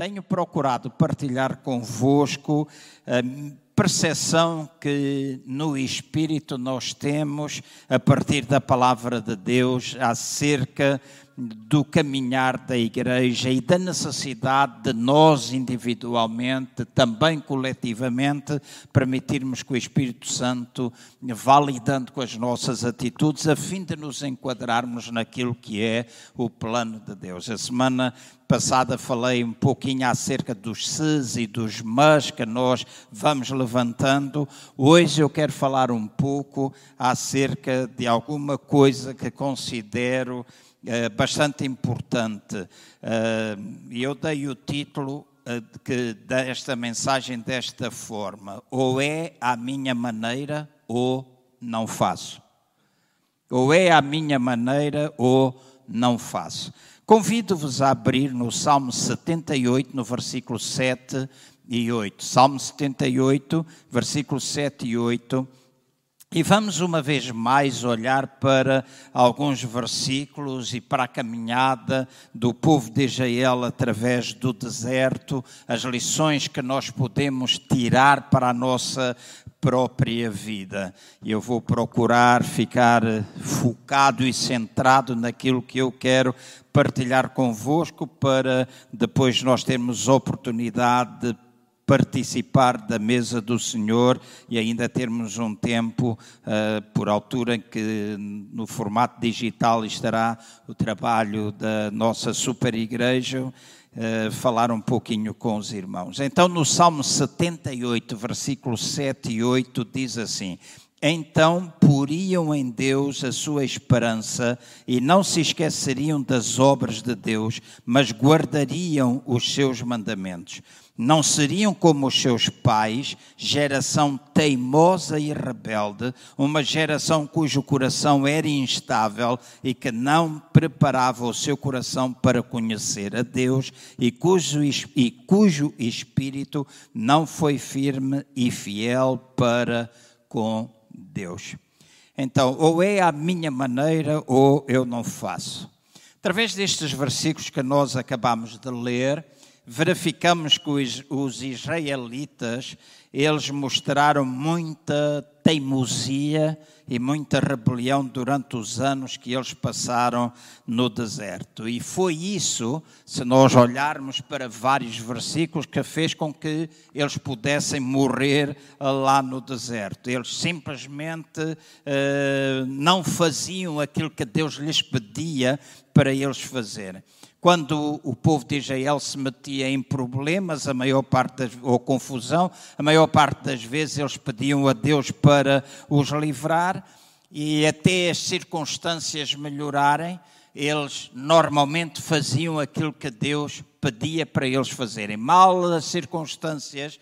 tenho procurado partilhar convosco a percepção que no Espírito nós temos a partir da palavra de Deus acerca do caminhar da igreja e da necessidade de nós individualmente, também coletivamente, permitirmos que o Espírito Santo vá lidando com as nossas atitudes a fim de nos enquadrarmos naquilo que é o plano de Deus. A semana passada falei um pouquinho acerca dos ses e dos mas que nós vamos levantando. Hoje eu quero falar um pouco acerca de alguma coisa que considero bastante importante. Eh, e eu dei o título eh, que desta mensagem desta forma: ou é à minha maneira ou não faço. Ou é à minha maneira ou não faço. Convido-vos a abrir no Salmo 78, no versículo 7 e 8. Salmo 78, versículos 7 e 8 e vamos uma vez mais olhar para alguns versículos e para a caminhada do povo de Israel através do deserto, as lições que nós podemos tirar para a nossa própria vida. Eu vou procurar ficar focado e centrado naquilo que eu quero partilhar convosco para depois nós termos oportunidade de participar da mesa do Senhor e ainda termos um tempo, uh, por altura, em que no formato digital estará o trabalho da nossa super igreja. Uh, falar um pouquinho com os irmãos. Então, no Salmo 78, versículos 7 e 8, diz assim: então poriam em Deus a sua esperança e não se esqueceriam das obras de Deus, mas guardariam os seus mandamentos não seriam como os seus pais, geração teimosa e rebelde, uma geração cujo coração era instável e que não preparava o seu coração para conhecer a Deus e cujo, e cujo espírito não foi firme e fiel para com Deus. Então, ou é a minha maneira ou eu não faço. Através destes versículos que nós acabamos de ler, verificamos que os, israelitas, eles mostraram muita teimosia e muita rebelião durante os anos que eles passaram no deserto. E foi isso, se nós olharmos para vários versículos, que fez com que eles pudessem morrer lá no deserto. Eles simplesmente uh, não faziam aquilo que Deus lhes pedia para eles fazerem. Quando o povo de Israel se metia em problemas, a maior parte das, ou confusão, a maior parte das vezes eles pediam a Deus para os livrar e até as circunstâncias melhorarem, eles normalmente faziam aquilo que Deus pedia para eles fazerem. Mal as circunstâncias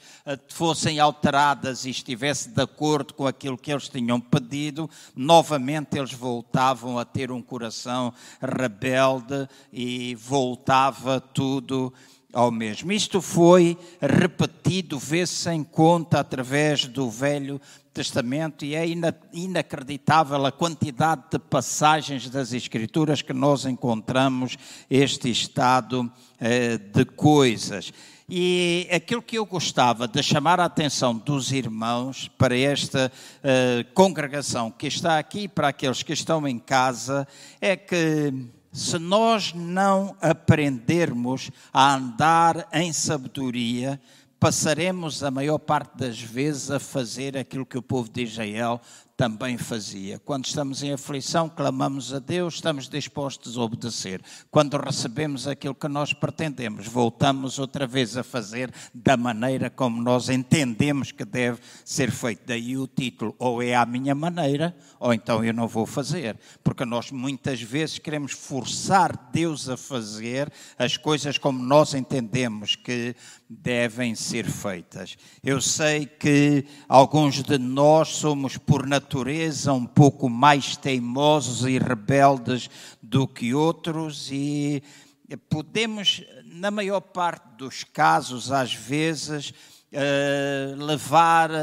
fossem alteradas e estivesse de acordo com aquilo que eles tinham pedido, novamente eles voltavam a ter um coração rebelde e voltava tudo ao mesmo. Isto foi repetido, vê-se em conta através do Velho Testamento e é inacreditável a quantidade de passagens das Escrituras que nós encontramos este estado eh, de coisas. E aquilo que eu gostava de chamar a atenção dos irmãos para esta uh, congregação que está aqui, para aqueles que estão em casa, é que se nós não aprendermos a andar em sabedoria, passaremos a maior parte das vezes a fazer aquilo que o povo de Israel também fazia. Quando estamos em aflição, clamamos a Deus, estamos dispostos a obedecer. Quando recebemos aquilo que nós pretendemos, voltamos outra vez a fazer da maneira como nós entendemos que deve ser feito. Daí o título, ou é à minha maneira, ou então eu não vou fazer. Porque nós muitas vezes queremos forçar Deus a fazer as coisas como nós entendemos que devem ser feitas. Eu sei que alguns de nós somos, por natureza, um pouco mais teimosos e rebeldes do que outros, e podemos, na maior parte dos casos, às vezes, uh, levar uh,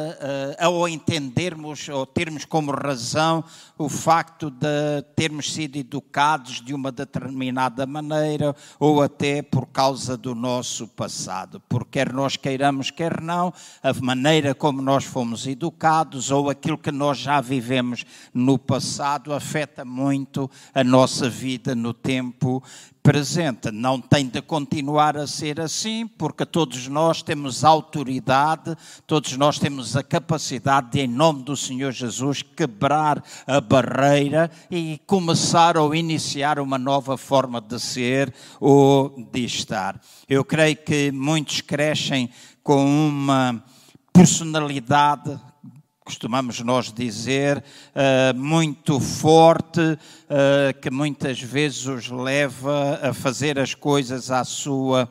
ao entendermos ou termos como razão o facto de termos sido educados de uma determinada maneira ou até por causa do nosso passado. Porque quer nós queiramos, quer não, a maneira como nós fomos educados ou aquilo que nós já vivemos no passado afeta muito a nossa vida no tempo presente. Não tem de continuar a ser assim, porque todos nós temos autoridade, todos nós temos a capacidade de, em nome do Senhor Jesus, quebrar a barreira e começar ou iniciar uma nova forma de ser ou de estar. Eu creio que muitos crescem com uma personalidade costumamos nós dizer, uh, muito forte, uh, que muitas vezes os leva a fazer as coisas à sua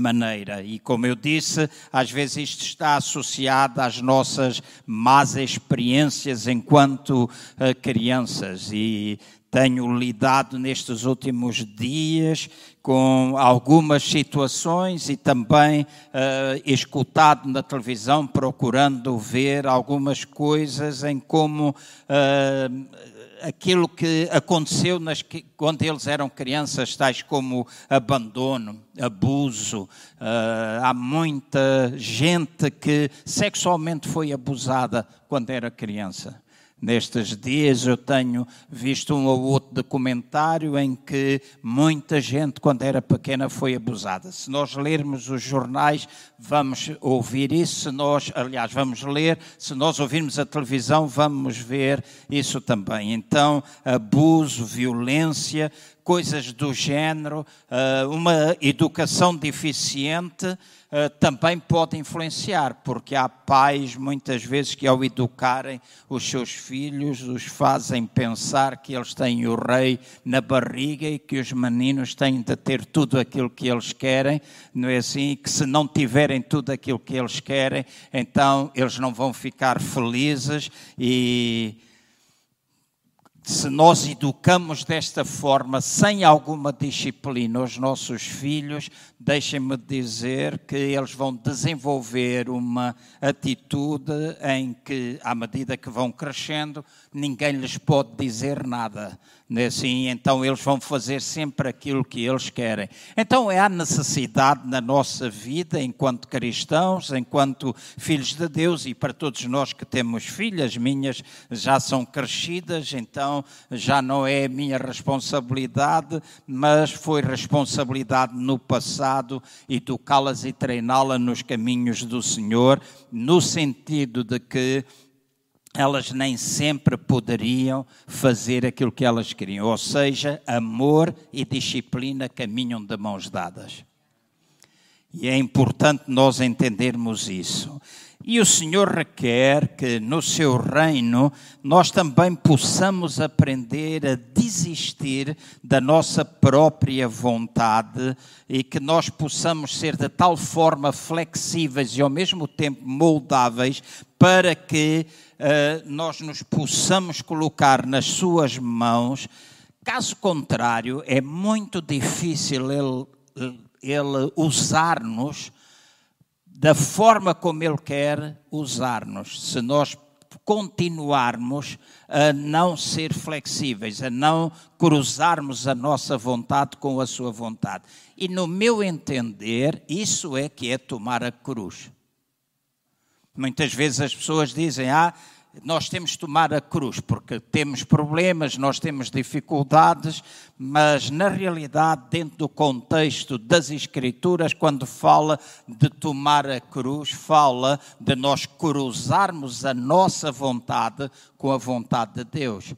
maneira. E como eu disse, às vezes isto está associado às nossas más experiências enquanto uh, crianças. E tenho lidado nestes últimos dias com algumas situações e também uh, escutado na televisão, procurando ver algumas coisas em como uh, aquilo que aconteceu nas, quando eles eram crianças, tais como abandono, abuso. Uh, há muita gente que sexualmente foi abusada quando era criança. Nestes dias eu tenho visto um ou outro documentário em que muita gente, quando era pequena, foi abusada. Se nós lermos os jornais, vamos ouvir isso. Se nós, aliás, vamos ler. Se nós ouvirmos a televisão, vamos ver isso também. Então, abuso, violência, coisas do género, ah, uma educação deficiente eh, também pode influenciar, porque há pais muitas vezes que ao educarem os seus filhos os fazem pensar que eles têm o rei na barriga e que os meninos têm de ter tudo aquilo que eles querem, não é assim? E que se não tiverem tudo aquilo que eles querem, então eles não vão ficar felizes e se nós educamos desta forma, sem alguma disciplina, os nossos filhos, deixem-me dizer que eles vão desenvolver uma atitude em que, à medida que vão crescendo, ninguém lhes pode dizer nada. Assim, então eles vão fazer sempre aquilo que eles querem. Então é a necessidade na nossa vida, enquanto cristãos, enquanto filhos de Deus, e para todos nós que temos filhas, minhas já são crescidas, então já não é minha responsabilidade, mas foi responsabilidade no passado educá-las e treiná-las nos caminhos do Senhor, no sentido de que elas nem sempre poderiam fazer aquilo que elas queriam. Ou seja, amor e disciplina caminham de mãos dadas. E é importante nós entendermos isso. E o Senhor requer que no seu reino nós também possamos aprender a desistir da nossa própria vontade e que nós possamos ser de tal forma flexíveis e ao mesmo tempo moldáveis para que nós nos possamos colocar nas suas mãos. Caso contrário, é muito difícil ele, ele usar-nos da forma como Ele quer usar-nos. Se nós continuarmos a não ser flexíveis, a não cruzarmos a nossa vontade com a sua vontade. E no meu entender, isso é que é tomar a cruz. Muitas vezes as pessoas dizem: Ah, nós temos de tomar a cruz, porque temos problemas, nós temos dificuldades, mas na realidade, dentro do contexto das Escrituras, quando fala de tomar a cruz, fala de nós cruzarmos a nossa vontade com a vontade de Deus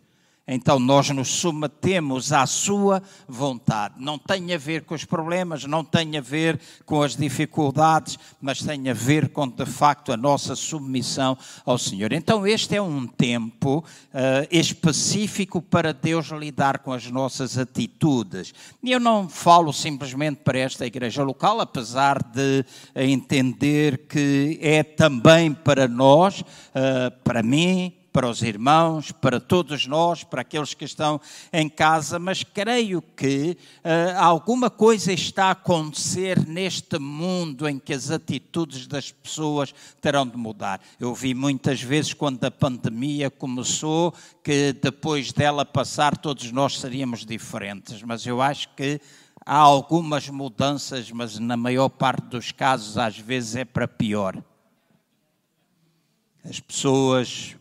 então nós nos submetemos à sua vontade. Não tem a ver com os problemas, não tem a ver com as dificuldades, mas tem a ver com, de facto, a nossa submissão ao Senhor. Então este é um tempo uh, específico para Deus lidar com as nossas atitudes. E eu não falo simplesmente para esta igreja local, apesar de entender que é também para nós, uh, para mim, para os irmãos, para todos nós, para aqueles que estão em casa, mas creio que uh, alguma coisa está a acontecer neste mundo em que as atitudes das pessoas terão de mudar. Eu vi muitas vezes quando a pandemia começou que depois dela passar todos nós seríamos diferentes, mas eu acho que há algumas mudanças, mas na maior parte dos casos às vezes é para pior. As pessoas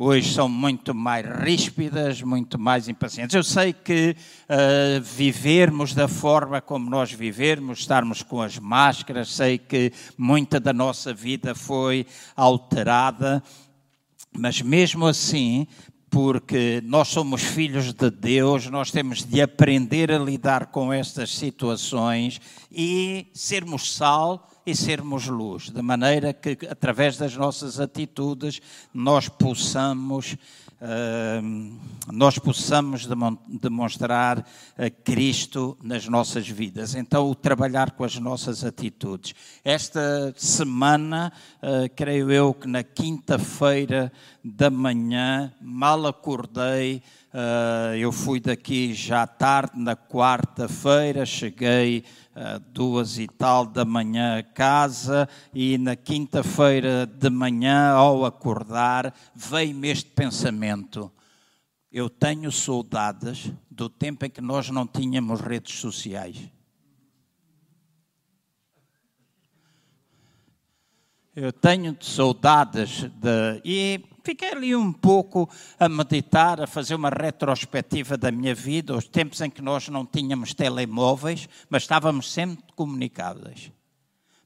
hoje são muito mais ríspidas, muito mais impacientes. Eu sei que uh, vivermos da forma como nós vivemos, estarmos com as máscaras, sei que muita da nossa vida foi alterada, mas mesmo assim, porque nós somos filhos de Deus, nós temos de aprender a lidar com estas situações e sermos sal e sermos luz, de maneira que, através das nossas atitudes, nós possamos, uh, nós possamos demonstrar a Cristo nas nossas vidas. Então, o trabalhar com as nossas atitudes. Esta semana, uh, creio eu que na quinta-feira da manhã, mal acordei, uh, eu fui daqui já tarde, na quarta-feira, cheguei duas e tal da manhã a casa e na quinta-feira de manhã, ao acordar, veio-me este pensamento. Eu tenho saudades do tempo em que nós não tínhamos redes sociais. Eu tenho saudades de. E fiquei ali um pouco a meditar, a fazer uma retrospectiva da minha vida, os tempos em que nós não tínhamos telemóveis, mas estávamos sempre comunicados.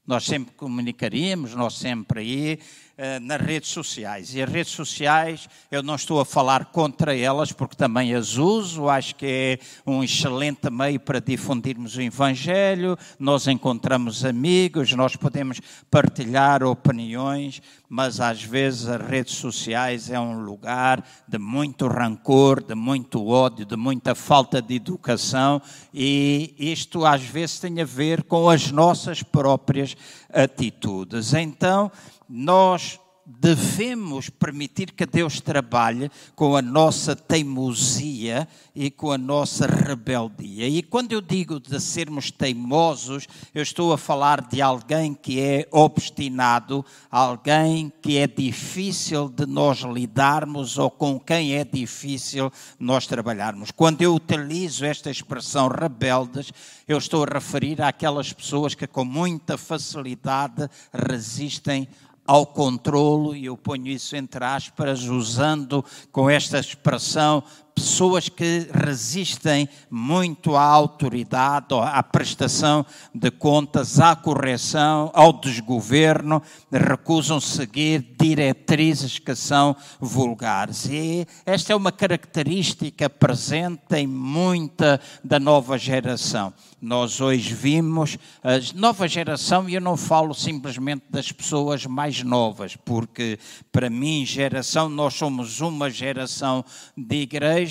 Nós sempre comunicaríamos, nós sempre aí, eh, nas redes sociais. E as redes sociais, eu não estou a falar contra elas, porque também as uso, acho que é um excelente meio para difundirmos o Evangelho, nós encontramos amigos, nós podemos partilhar opiniões, mas às vezes as redes sociais é um lugar de muito rancor, de muito ódio, de muita falta de educação, e isto às vezes tem a ver com as nossas próprias atitudes. Então, nós devemos permitir que Deus trabalhe com a nossa teimosia e com a nossa rebeldia. E quando eu digo de sermos teimosos, eu estou a falar de alguém que é obstinado, alguém que é difícil de nós lidarmos ou com quem é difícil nós trabalharmos. Quando eu utilizo esta expressão rebeldes, eu estou a referir àquelas pessoas que com muita facilidade resistem ao controlo, e eu ponho isso entre aspas, usando com esta expressão pessoas que resistem muito à autoridade, à prestação de contas, à correção, ao desgoverno, recusam seguir diretrizes que são vulgares. E esta é uma característica presente em muita da nova geração. Nós hoje vimos a nova geração, e eu não falo simplesmente das pessoas mais novas, porque para mim, geração, nós somos uma geração de igreja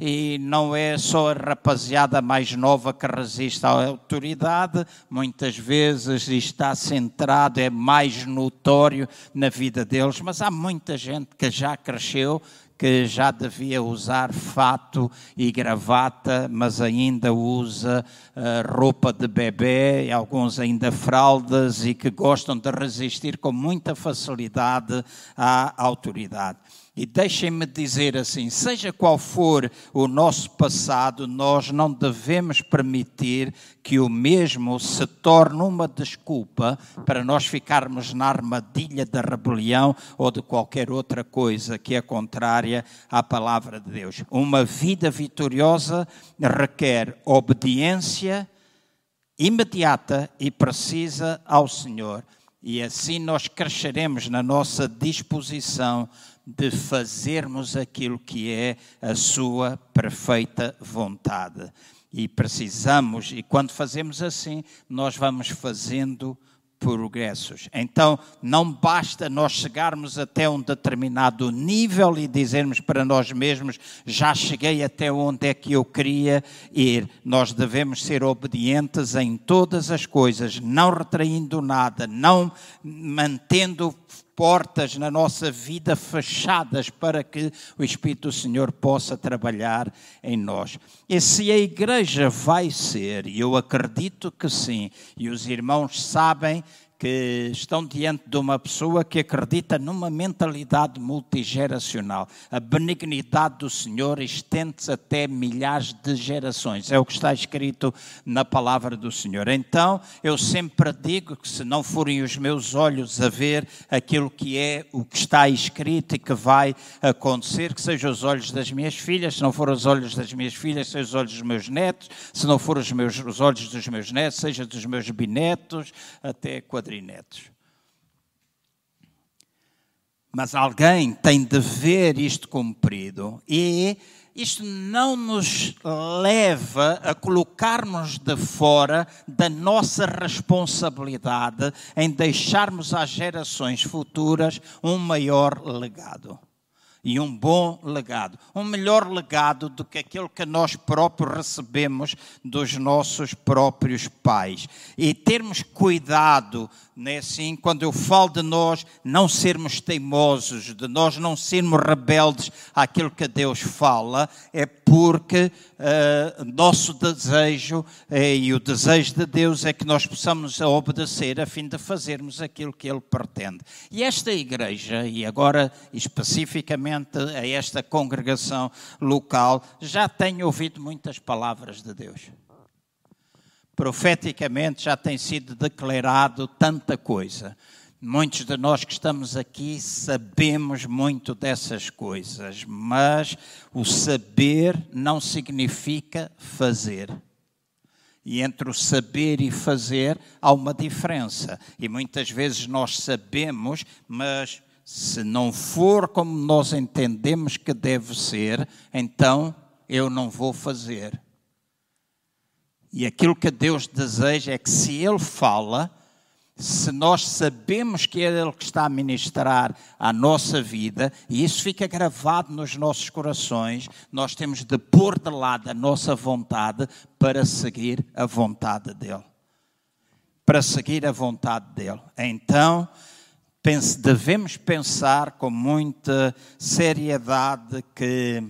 e não é só a rapaziada mais nova que resiste à autoridade, muitas vezes está centrado, é mais notório na vida deles, mas há muita gente que já cresceu que já devia usar fato e gravata, mas ainda usa uh, roupa de bebê, alguns ainda fraldas e que gostam de resistir com muita facilidade à autoridade. E deixem-me dizer assim: seja qual for o nosso passado, nós não devemos permitir que o mesmo se torne uma desculpa para nós ficarmos na armadilha da rebelião ou de qualquer outra coisa que é contrária à palavra de Deus. Uma vida vitoriosa requer obediência imediata e precisa ao Senhor. E assim nós cresceremos na nossa disposição de fazermos aquilo que é a sua perfeita vontade. E precisamos, e quando fazemos assim, nós vamos fazendo progressos. Então, não basta nós chegarmos até um determinado nível e dizermos para nós mesmos: já cheguei até onde é que eu queria ir. Nós devemos ser obedientes em todas as coisas, não retraindo nada, não mantendo portas na nossa vida fechadas para que o Espírito do Senhor possa trabalhar em nós. E se a igreja vai ser, e eu acredito que sim, e os irmãos sabem que estão diante de uma pessoa que acredita numa mentalidade multigeracional. A benignidade do Senhor estende-se até milhares de gerações. É o que está escrito na palavra do Senhor. Então, eu sempre digo que se não forem os meus olhos a ver aquilo que é o que está escrito e que vai acontecer, que sejam os olhos das minhas filhas, se não forem os olhos das minhas filhas, sejam os olhos dos meus netos, se não forem os, os olhos dos meus netos, seja dos meus binetos, até quadrilhos quadrinetos. Mas alguém tem de ver isto cumprido e isto não nos leva a colocarmos de fora da nossa responsabilidade em deixarmos às gerações futuras um maior legado e um bom legado. Um melhor legado do que aquele que nós próprios recebemos dos nossos próprios pais. E termos cuidado, né, assim, quando eu falo de nós não sermos teimosos, de nós não sermos rebeldes àquilo que Deus fala, é porque uh, nosso desejo uh, e o desejo de Deus é que nós possamos obedecer a fim de fazermos aquilo que Ele pretende. E esta igreja, e agora especificamente a esta congregação local, já tem ouvido muitas palavras de Deus. Profeticamente já tem sido declarado tanta coisa. Muitos de nós que estamos aqui sabemos muito dessas coisas, mas o saber não significa fazer. E entre o saber e fazer há uma diferença. E muitas vezes nós sabemos, mas se não for como nós entendemos que deve ser, então eu não vou fazer. E aquilo que Deus deseja é que se Ele fala, se nós sabemos que é Ele que está a ministrar a nossa vida, e isso fica gravado nos nossos corações, nós temos de pôr de lado a nossa vontade para seguir a vontade dEle. Para seguir a vontade dEle. Então, devemos pensar com muita seriedade que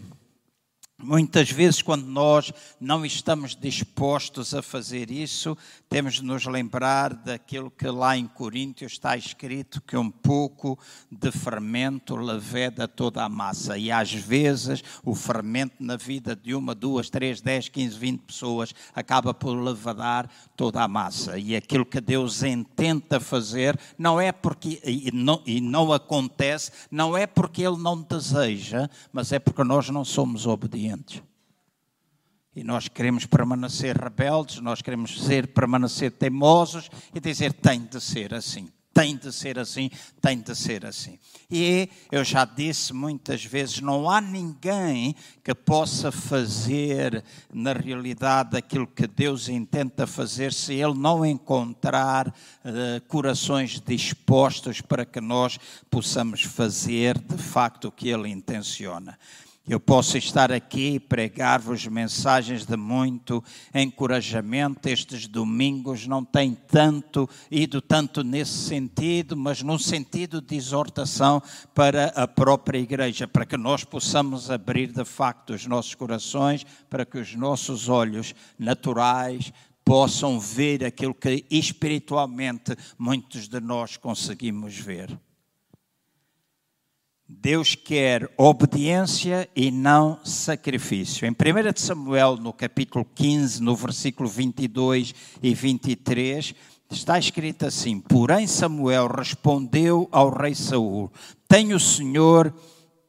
Muitas vezes, quando nós não estamos dispostos a fazer isso, temos de nos lembrar daquilo que lá em Coríntios está escrito: que um pouco de fermento leveda toda a massa. E às vezes, o fermento na vida de uma, duas, três, dez, quinze, vinte pessoas acaba por levedar toda a massa. E aquilo que Deus intenta fazer não é porque, e não, e não acontece, não é porque Ele não deseja, mas é porque nós não somos obedientes obedientes. E nós queremos permanecer rebeldes, nós queremos ser, permanecer teimosos e dizer tem de ser assim, tem de ser assim, tem de ser assim. E eu já disse muitas vezes: não há ninguém que possa fazer na realidade aquilo que Deus intenta fazer se Ele não encontrar uh, corações dispostos para que nós possamos fazer de facto o que Ele intenciona. Eu posso estar aqui e pregar-vos mensagens de muito encorajamento. Estes domingos não têm tanto ido tanto nesse sentido, mas num sentido de exortação para a própria igreja, para que nós possamos abrir de facto os nossos corações, para que os nossos olhos naturais possam ver aquilo que espiritualmente muitos de nós conseguimos ver. Deus quer obediência e não sacrifício. Em 1 Samuel, no capítulo 15, no versículo 22 e 23, está escrito assim: Porém Samuel respondeu ao rei Saul: Tenho o Senhor,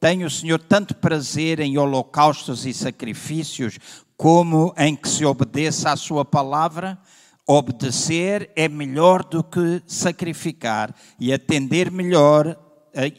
tenho o Senhor tanto prazer em holocaustos e sacrifícios, como em que se obedeça à sua palavra? Obedecer é melhor do que sacrificar, e atender melhor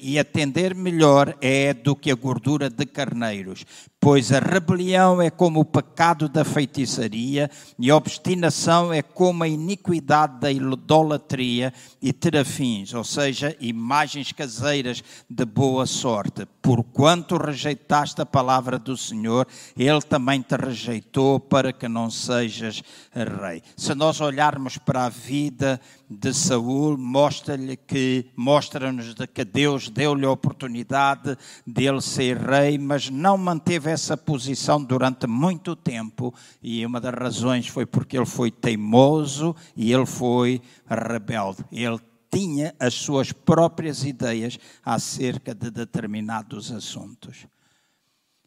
e atender melhor é do que a gordura de carneiros. Pois a rebelião é como o pecado da feitiçaria, e a obstinação é como a iniquidade da idolatria e terafins, ou seja, imagens caseiras de boa sorte. Porquanto rejeitaste a palavra do Senhor, Ele também te rejeitou para que não sejas rei. Se nós olharmos para a vida de Saul, mostra-lhe que mostra-nos que Deus deu-lhe a oportunidade de ele ser rei, mas não manteve essa posição durante muito tempo, e uma das razões foi porque ele foi teimoso e ele foi rebelde. Ele tinha as suas próprias ideias acerca de determinados assuntos.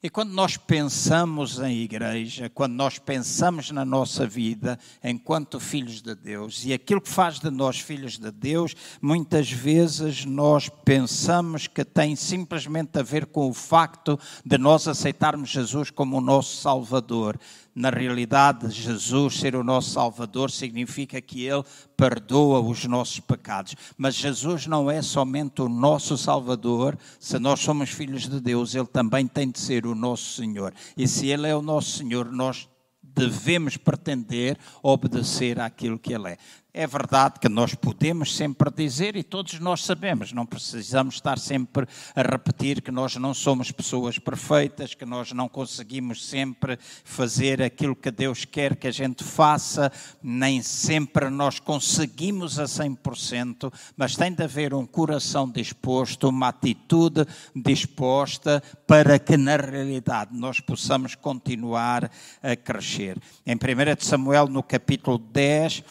E quando nós pensamos em igreja, quando nós pensamos na nossa vida enquanto filhos de Deus, e aquilo que faz de nós filhos de Deus, muitas vezes nós pensamos que tem simplesmente a ver com o facto de nós aceitarmos Jesus como o nosso Salvador na realidade, Jesus ser o nosso Salvador significa que Ele perdoa os nossos pecados. Mas Jesus não é somente o nosso Salvador, se nós somos filhos de Deus, Ele também tem de ser o nosso Senhor. E se Ele é o nosso Senhor, nós devemos pretender obedecer àquilo que Ele é. É verdade que nós podemos sempre dizer, e todos nós sabemos, não precisamos estar sempre a repetir que nós não somos pessoas perfeitas, que nós não conseguimos sempre fazer aquilo que Deus quer que a gente faça, nem sempre nós conseguimos a 100%, mas tem de haver um coração disposto, uma atitude disposta para que na realidade nós possamos continuar a crescer. Em 1 Samuel, no capítulo 10,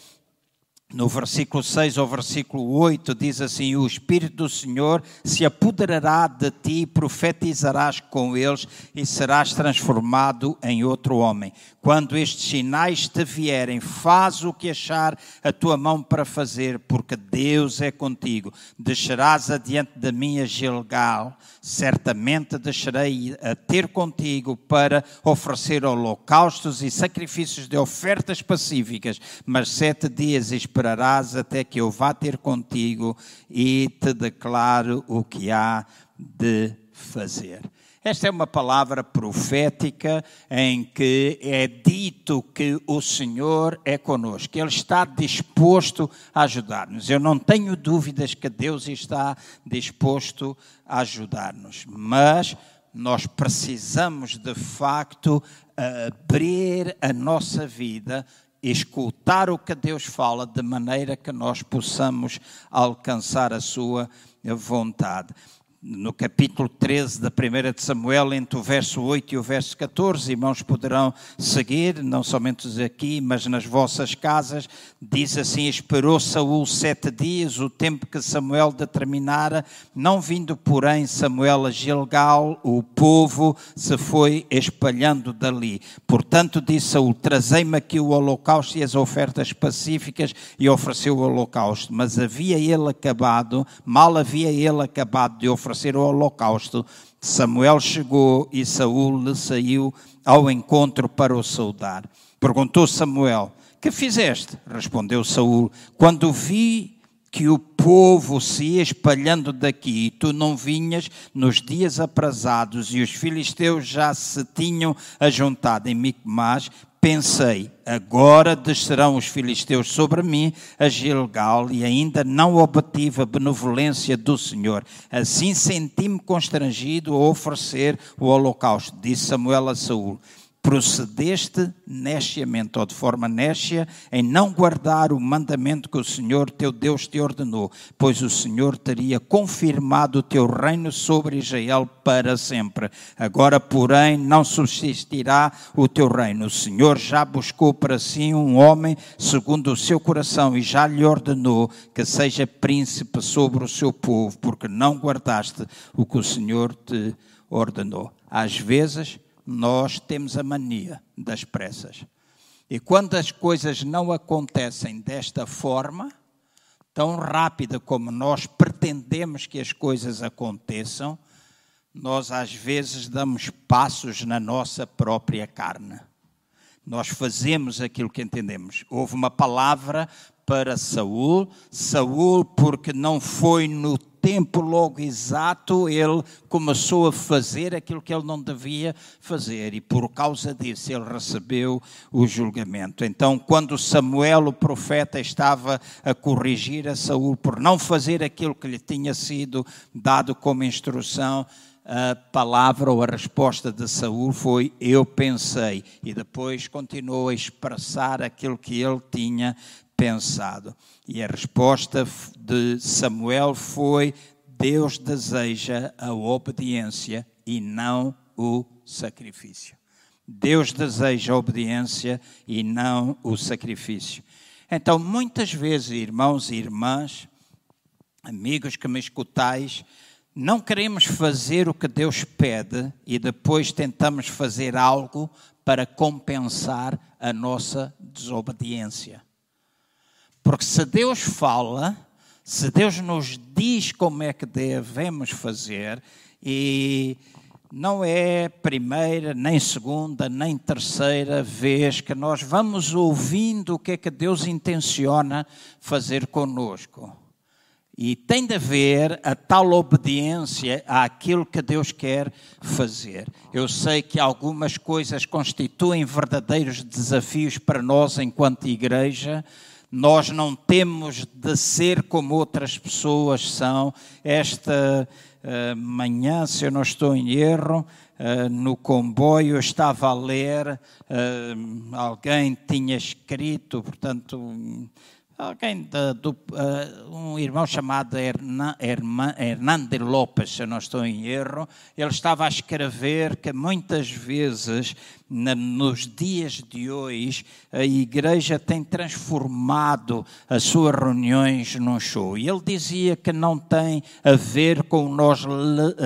no versículo 6 ao versículo 8, diz assim: O Espírito do Senhor se apoderará de ti, profetizarás com eles e serás transformado em outro homem. Quando estes sinais te vierem, faz o que achar a tua mão para fazer, porque Deus é contigo. Deixarás adiante da minha Gilgal, certamente deixarei a ter contigo para oferecer holocaustos e sacrifícios de ofertas pacíficas, mas sete dias esperarás esperarás até que eu vá ter contigo e te declaro o que há de fazer. Esta é uma palavra profética em que é dito que o Senhor é conosco, Ele está disposto a ajudar-nos. Eu não tenho dúvidas que Deus está disposto a ajudar-nos, mas nós precisamos de facto abrir a nossa vida escutar o que Deus fala de maneira que nós possamos alcançar a sua vontade no capítulo 13 da primeira de Samuel, entre o verso 8 e o verso 14, irmãos poderão seguir, não somente aqui, mas nas vossas casas, diz assim, esperou Saul sete dias, o tempo que Samuel determinara, não vindo porém Samuel a Gilgal, o povo se foi espalhando dali. Portanto disse Saul, trazei-me aqui o holocausto e as ofertas pacíficas, e ofereceu o holocausto, mas havia ele acabado, mal havia ele acabado de oferecer oferecer o holocausto, Samuel chegou e Saul lhe saiu ao encontro para o saudar. Perguntou Samuel: Que fizeste? Respondeu Saul: Quando vi que o povo se ia espalhando daqui, e tu não vinhas nos dias aprazados, e os filisteus já se tinham ajuntado em Micmas, pensei, agora descerão os filisteus sobre mim a Gilgal e ainda não obtive a benevolência do Senhor. Assim senti-me constrangido a oferecer o holocausto, disse Samuel a Saul procedeste neciamente ou de forma nécia em não guardar o mandamento que o Senhor teu Deus te ordenou, pois o Senhor teria confirmado o teu reino sobre Israel para sempre. Agora, porém, não subsistirá o teu reino. O Senhor já buscou para si um homem segundo o seu coração e já lhe ordenou que seja príncipe sobre o seu povo, porque não guardaste o que o Senhor te ordenou. Às vezes, nós temos a mania das pressas. E quando as coisas não acontecem desta forma, tão rápida como nós pretendemos que as coisas aconteçam, nós às vezes damos passos na nossa própria carne. Nós fazemos aquilo que entendemos. Houve uma palavra para Saul, Saul porque não foi no tempo logo exato, ele começou a fazer aquilo que ele não devia fazer e por causa disso ele recebeu o julgamento. Então, quando Samuel, o profeta, estava a corrigir a Saul por não fazer aquilo que lhe tinha sido dado como instrução, a palavra ou a resposta de Saul foi eu pensei e depois continuou a expressar aquilo que ele tinha pensado. E a resposta de Samuel foi Deus deseja a obediência e não o sacrifício. Deus deseja a obediência e não o sacrifício. Então, muitas vezes, irmãos e irmãs, amigos que me escutais, não queremos fazer o que Deus pede e depois tentamos fazer algo para compensar a nossa desobediência. Porque se Deus fala, se Deus nos diz como é que devemos fazer, e não é primeira, nem segunda, nem terceira vez que nós vamos ouvindo o que é que Deus intenciona fazer conosco. E tem de haver a tal obediência àquilo que Deus quer fazer. Eu sei que algumas coisas constituem verdadeiros desafios para nós enquanto igreja. Nós não temos de ser como outras pessoas são. Esta uh, manhã, se eu não estou em erro, uh, no comboio estava a ler, uh, alguém tinha escrito, portanto alguém de, uh, um irmão chamado Hernan, Hernande Lopes, se eu não estou em erro, ele estava a escrever que muitas vezes na, nos dias de hoje a igreja tem transformado as suas reuniões num show. E ele dizia que não tem a ver com nós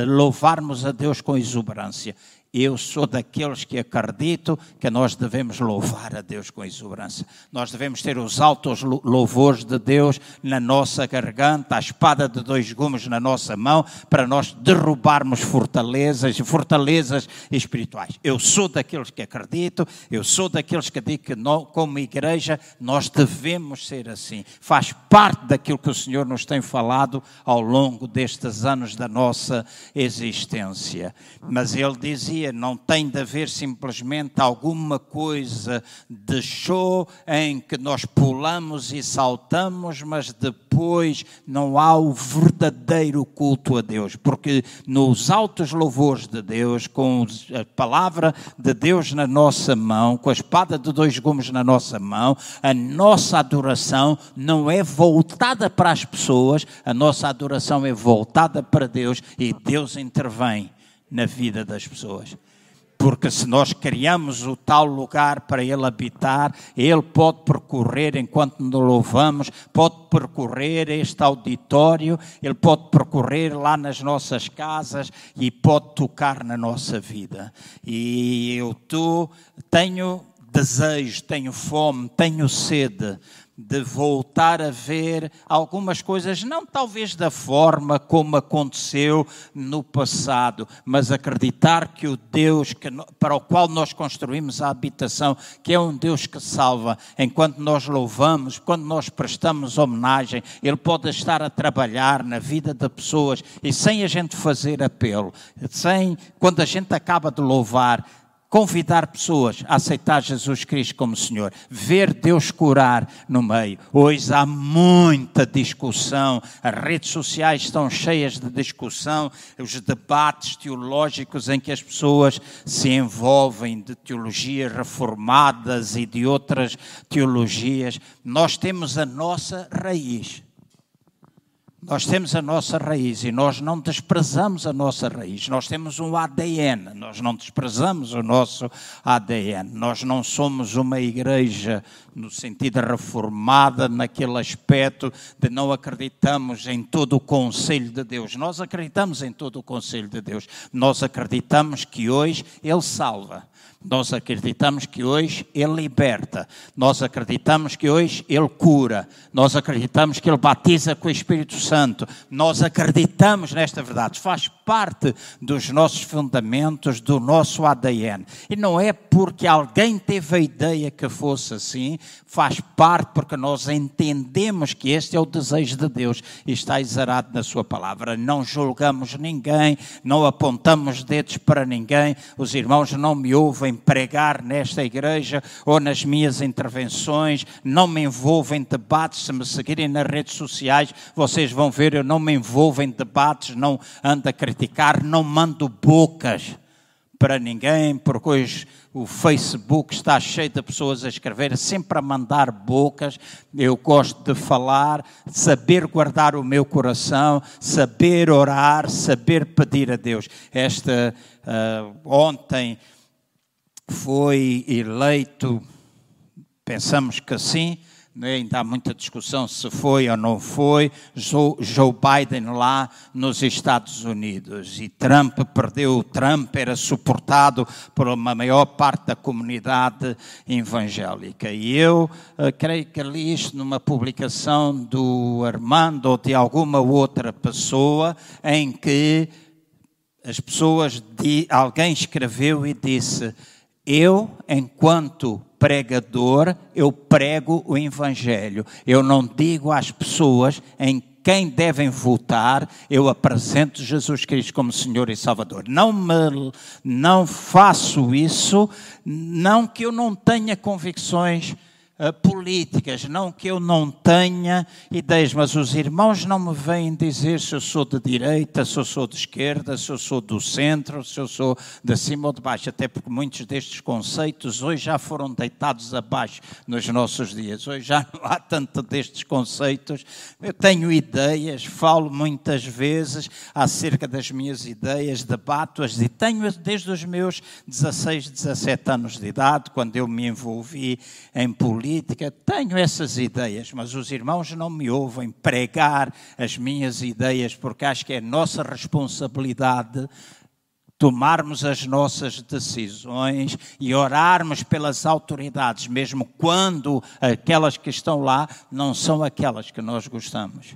louvarmos a Deus com exuberância eu sou daqueles que acredito que nós devemos louvar a Deus com exuberância. Nós devemos ter os altos louvores de Deus na nossa garganta, a espada de dois gumes na nossa mão, para nós derrubarmos fortalezas, fortalezas espirituais. Eu sou daqueles que acredito, eu sou daqueles que digo que nós, como igreja nós devemos ser assim. Faz parte daquilo que o Senhor nos tem falado ao longo destes anos da nossa existência. Mas ele dizia não tem de haver simplesmente alguma coisa de show em que nós pulamos e saltamos, mas depois não há o verdadeiro culto a Deus, porque nos altos louvores de Deus, com a palavra de Deus na nossa mão, com a espada de dois gumes na nossa mão, a nossa adoração não é voltada para as pessoas, a nossa adoração é voltada para Deus e Deus intervém na vida das pessoas. Porque se nós criamos o tal lugar para Ele habitar, Ele pode percorrer, enquanto nos louvamos, pode percorrer este auditório, Ele pode percorrer lá nas nossas casas e pode tocar na nossa vida. E eu tô, tenho desejo, tenho fome, tenho sede de voltar a ver algumas coisas, não talvez da forma como aconteceu no passado, mas acreditar que o Deus que, para o qual nós construímos a habitação, que é um Deus que salva, enquanto nós louvamos, quando nós prestamos homenagem, Ele pode estar a trabalhar na vida de pessoas e sem a gente fazer apelo, sem, quando a gente acaba de louvar, convidar pessoas a aceitar Jesus Cristo como Senhor, ver Deus curar no meio. Hoje há muita discussão, as redes sociais estão cheias de discussão, os debates teológicos em que as pessoas se envolvem de teologias reformadas e de outras teologias. Nós temos a nossa raiz. Nós temos a nossa raiz e nós não desprezamos a nossa raiz. Nós temos um ADN, nós não desprezamos o nosso ADN. Nós não somos uma igreja no sentido reformada, naquele aspecto de não acreditamos em todo o conselho de Deus. Nós acreditamos em todo o conselho de Deus. Nós acreditamos que hoje Ele salva. Nós acreditamos que hoje Ele liberta, nós acreditamos que hoje Ele cura, nós acreditamos que Ele batiza com o Espírito Santo, nós acreditamos nesta verdade, faz parte dos nossos fundamentos, do nosso ADN. E não é porque alguém teve a ideia que fosse assim, faz parte porque nós entendemos que este é o desejo de Deus e está exarado na Sua palavra. Não julgamos ninguém, não apontamos dedos para ninguém. Os irmãos não me ouvem pregar nesta igreja ou nas minhas intervenções, não me envolvo em debates. Se me seguirem nas redes sociais, vocês vão ver, eu não me envolvo em debates, não ando a criticar, não mando bocas para ninguém, porque hoje o Facebook está cheio de pessoas a escrever, sempre a mandar bocas. Eu gosto de falar, saber guardar o meu coração, saber orar, saber pedir a Deus. Esta uh, ontem foi eleito, pensamos que sim, ainda há muita discussão se foi ou não foi, Joe Biden lá nos Estados Unidos. E Trump perdeu, Trump era suportado por uma maior parte da comunidade evangélica. E eu uh, creio que li isto numa publicação do Armando ou de alguma outra pessoa, em que as pessoas, alguém escreveu e disse, eu, enquanto pregador, eu prego o Evangelho. Eu não digo às pessoas em quem devem votar, eu apresento Jesus Cristo como Senhor e Salvador. Não me, não faço isso, não que eu não tenha convicções uh, políticas, não que eu não tenha ideias, mas os irmãos não me vêm dizer se eu sou de direita, se eu sou de esquerda, se eu sou do centro, se eu sou de cima ou de baixo, até porque muitos destes conceitos hoje já foram deitados abaixo nos nossos dias. Hoje já não há tanto destes conceitos. Eu tenho ideias, falo muitas vezes acerca das minhas ideias, debato-as e tenho desde os meus 16, 17 anos de idade, quando eu me envolvi em política política, tenho essas ideias, mas os irmãos não me ouvem pregar as minhas ideias, porque acho que é nossa responsabilidade tomarmos as nossas decisões e orarmos pelas autoridades, mesmo quando aquelas que estão lá não são aquelas que nós gostamos.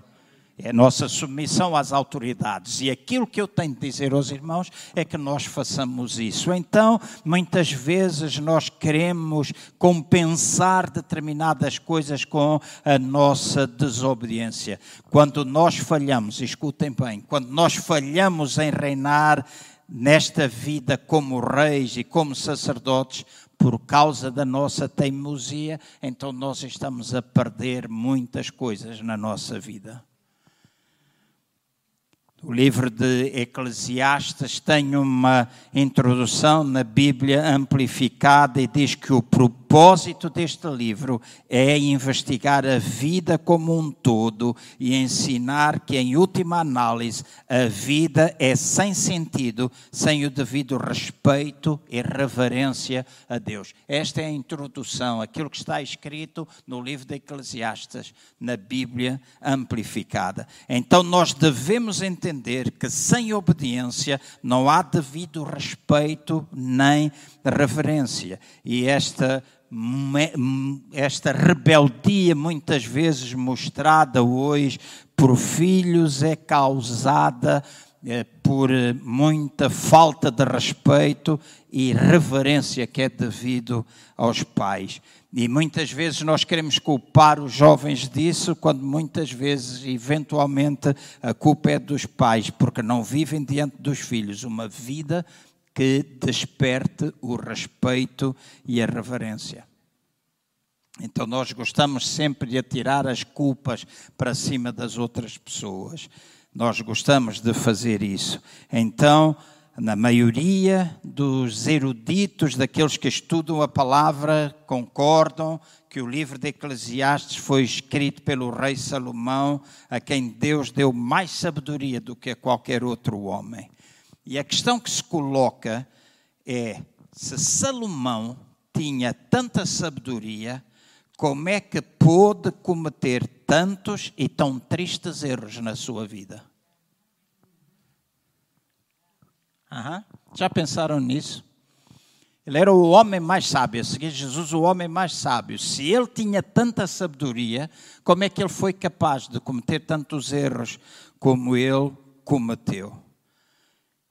É nossa submissão às autoridades. E aquilo que eu tenho de dizer aos irmãos é que nós façamos isso. Então, muitas vezes nós queremos compensar determinadas coisas com a nossa desobediência. Quando nós falhamos, escutem bem, quando nós falhamos em reinar nesta vida como reis e como sacerdotes, por causa da nossa teimosia, então nós estamos a perder muitas coisas na nossa vida. O livro de Eclesiastes tem uma introdução na Bíblia amplificada e diz que o propósito deste livro é investigar a vida como um todo e ensinar que, em última análise, a vida é sem sentido, sem o devido respeito e reverência a Deus. Esta é a introdução, aquilo que está escrito no livro de Eclesiastes, na Bíblia amplificada. Então, nós devemos entender que sem obediência não há devido respeito nem reverência. E esta esta rebeldia, muitas vezes mostrada hoje por filhos, é causada é, por muita falta de respeito e reverência que é devido aos pais. E muitas vezes nós queremos culpar os jovens disso, quando muitas vezes, eventualmente, a culpa é dos pais, porque não vivem diante dos filhos uma vida que desperte o respeito e a reverência. Então nós gostamos sempre de atirar as culpas para cima das outras pessoas. Nós gostamos de fazer isso. Então, na maioria dos eruditos, daqueles que estudam a palavra, concordam que o livro de Eclesiastes foi escrito pelo rei Salomão, a quem Deus deu mais sabedoria do que a qualquer outro homem. E a questão que se coloca é: se Salomão tinha tanta sabedoria, como é que pôde cometer tantos e tão tristes erros na sua vida? Uhum. Já pensaram nisso? Ele era o homem mais sábio, a seguir Jesus, o homem mais sábio. Se ele tinha tanta sabedoria, como é que ele foi capaz de cometer tantos erros como ele cometeu?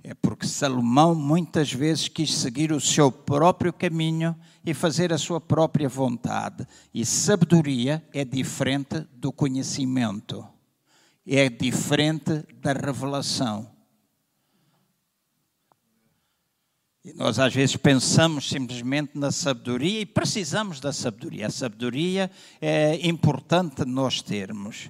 É porque Salomão muitas vezes quis seguir o seu próprio caminho e fazer a sua própria vontade. E sabedoria é diferente do conhecimento, é diferente da revelação. E nós às vezes pensamos simplesmente na sabedoria e precisamos da sabedoria. A sabedoria é importante nós termos.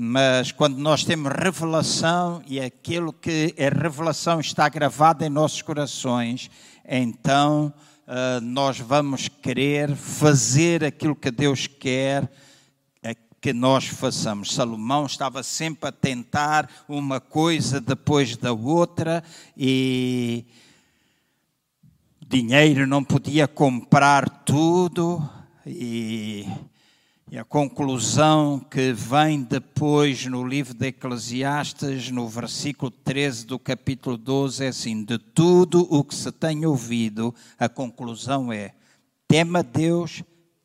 Mas quando nós temos revelação e aquilo que é revelação está gravado em nossos corações, então uh, nós vamos querer fazer aquilo que Deus quer que nós façamos. Salomão estava sempre a tentar uma coisa depois da outra e dinheiro não podia comprar tudo e, e, a conclusão que vem depois no livro de Eclesiastes, no versículo 13 do capítulo 12, é assim: de tudo o que se tem ouvido, a conclusão é: tema Deus,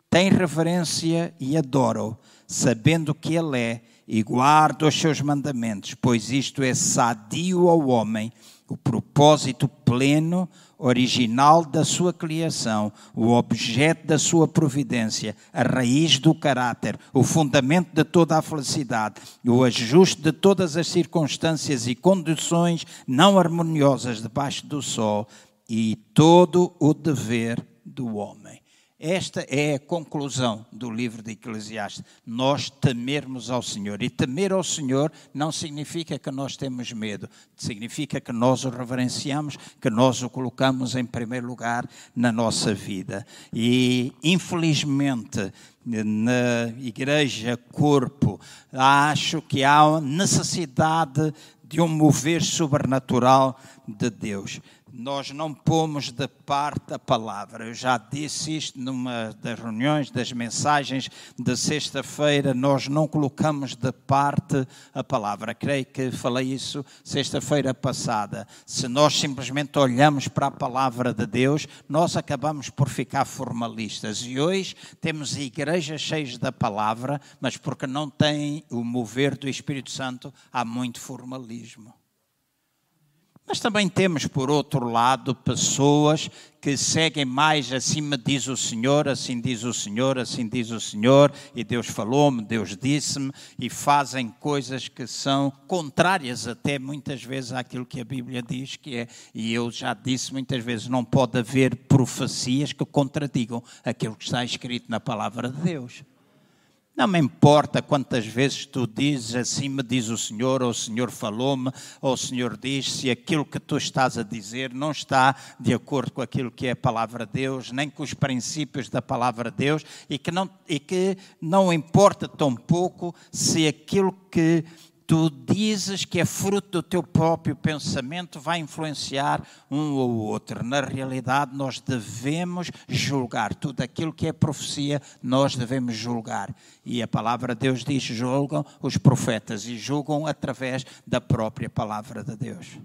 tem reverência e adora-o, sabendo que Ele é e guarda os seus mandamentos, pois isto é sadio ao homem, o propósito pleno original da sua criação, o objeto da sua providência, a raiz do caráter, o fundamento de toda a felicidade, o ajuste de todas as circunstâncias e condições não harmoniosas debaixo do sol e todo o dever do homem. Esta é a conclusão do livro de Eclesiastes. Nós temermos ao Senhor. E temer ao Senhor não significa que nós temos medo, significa que nós o reverenciamos, que nós o colocamos em primeiro lugar na nossa vida. E, infelizmente, na igreja corpo, acho que há necessidade de um mover sobrenatural de Deus nós não pomos de parte a palavra. Eu já disse isto numa das reuniões, das mensagens de sexta-feira, nós não colocamos de parte a palavra. Creio que falei isso sexta-feira passada. Se nós simplesmente olhamos para a palavra de Deus, nós acabamos por ficar formalistas. E hoje temos igrejas cheias da palavra, mas porque não têm o mover do Espírito Santo, há muito formalismo. Mas também temos, por outro lado, pessoas que seguem mais acima diz o Senhor, assim diz o Senhor, assim diz o Senhor, e Deus falou-me, Deus disse-me, e fazem coisas que são contrárias até muitas vezes àquilo que a Bíblia diz que é. E eu já disse muitas vezes, não pode haver profecias que contradigam aquilo que está escrito na palavra de Deus. Não me importa quantas vezes tu dizes assim me diz o Senhor, ou o Senhor falou-me, ou o Senhor diz, se aquilo que tu estás a dizer não está de acordo com aquilo que é a palavra de Deus, nem com os princípios da palavra de Deus, e que não, e que não importa tão pouco se aquilo que tu dizes que é fruto do teu próprio pensamento, vai influenciar um ou outro. Na realidade, nós devemos julgar. Tudo aquilo que é profecia, nós devemos julgar. E a palavra de Deus diz: julgam os profetas e julgam através da própria palavra de Deus.